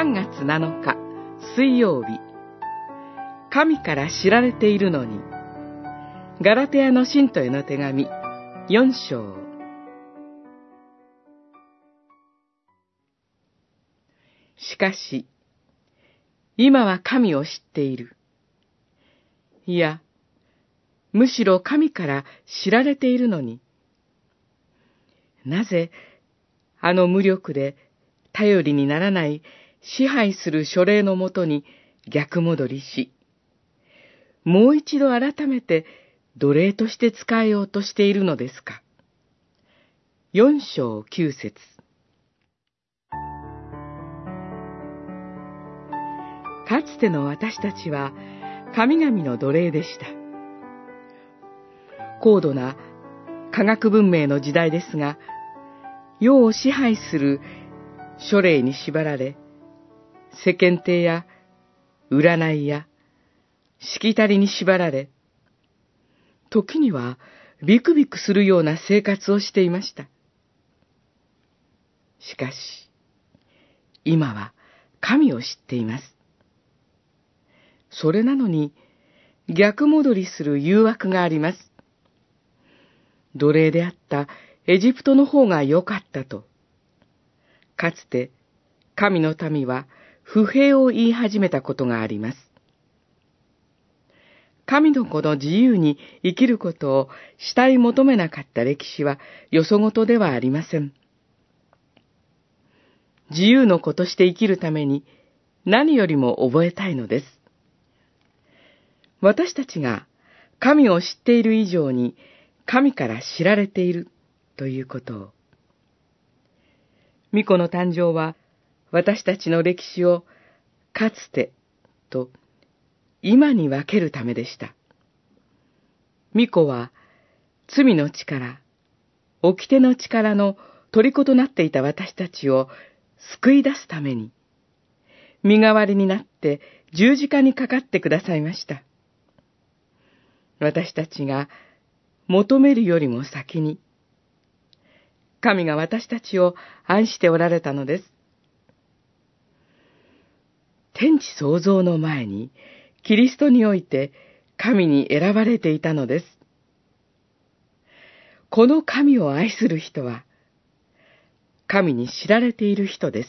3月7日水曜日。神から知られているのにガラテアの信徒への手紙4章。しかし今は神を知っている。いやむしろ神から知られているのに。なぜあの無力で頼りにならない支配する書類のもとに逆戻りし、もう一度改めて奴隷として使えようとしているのですか。四章九節かつての私たちは神々の奴隷でした。高度な科学文明の時代ですが、世を支配する書類に縛られ、世間体や占いやしきたりに縛られ、時にはビクビクするような生活をしていました。しかし、今は神を知っています。それなのに逆戻りする誘惑があります。奴隷であったエジプトの方が良かったと。かつて神の民は不平を言い始めたことがあります。神の子の自由に生きることをしたい求めなかった歴史はよそごとではありません。自由の子として生きるために何よりも覚えたいのです。私たちが神を知っている以上に神から知られているということを。巫女の誕生は私たちの歴史をかつてと今に分けるためでした。巫女は罪の力、掟の力の虜となっていた私たちを救い出すために、身代わりになって十字架にかかってくださいました。私たちが求めるよりも先に、神が私たちを愛しておられたのです。天地創造の前に、キリストにおいて神に選ばれていたのです。この神を愛する人は、神に知られている人です。